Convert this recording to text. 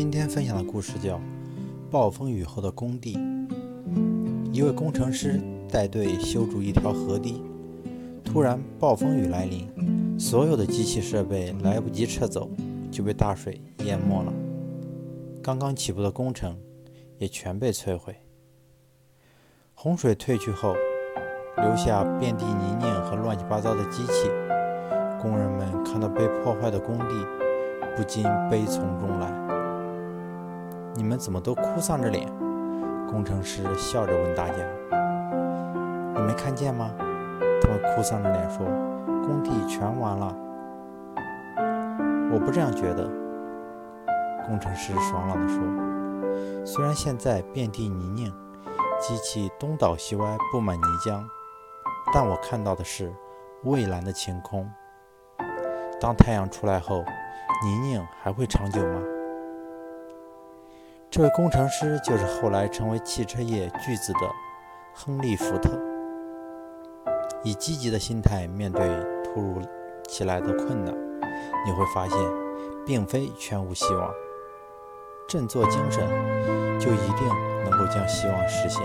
今天分享的故事叫《暴风雨后的工地》。一位工程师带队修筑一条河堤，突然暴风雨来临，所有的机器设备来不及撤走，就被大水淹没了。刚刚起步的工程也全被摧毁。洪水退去后，留下遍地泥泞和乱七八糟的机器。工人们看到被破坏的工地，不禁悲从中来。你们怎么都哭丧着脸？工程师笑着问大家：“你没看见吗？”他们哭丧着脸说：“工地全完了。”我不这样觉得。工程师爽朗地说：“虽然现在遍地泥泞，机器东倒西歪，布满泥浆，但我看到的是蔚蓝的晴空。当太阳出来后，泥泞还会长久吗？”这位工程师就是后来成为汽车业巨子的亨利·福特。以积极的心态面对突如其来的困难，你会发现，并非全无希望。振作精神，就一定能够将希望实现。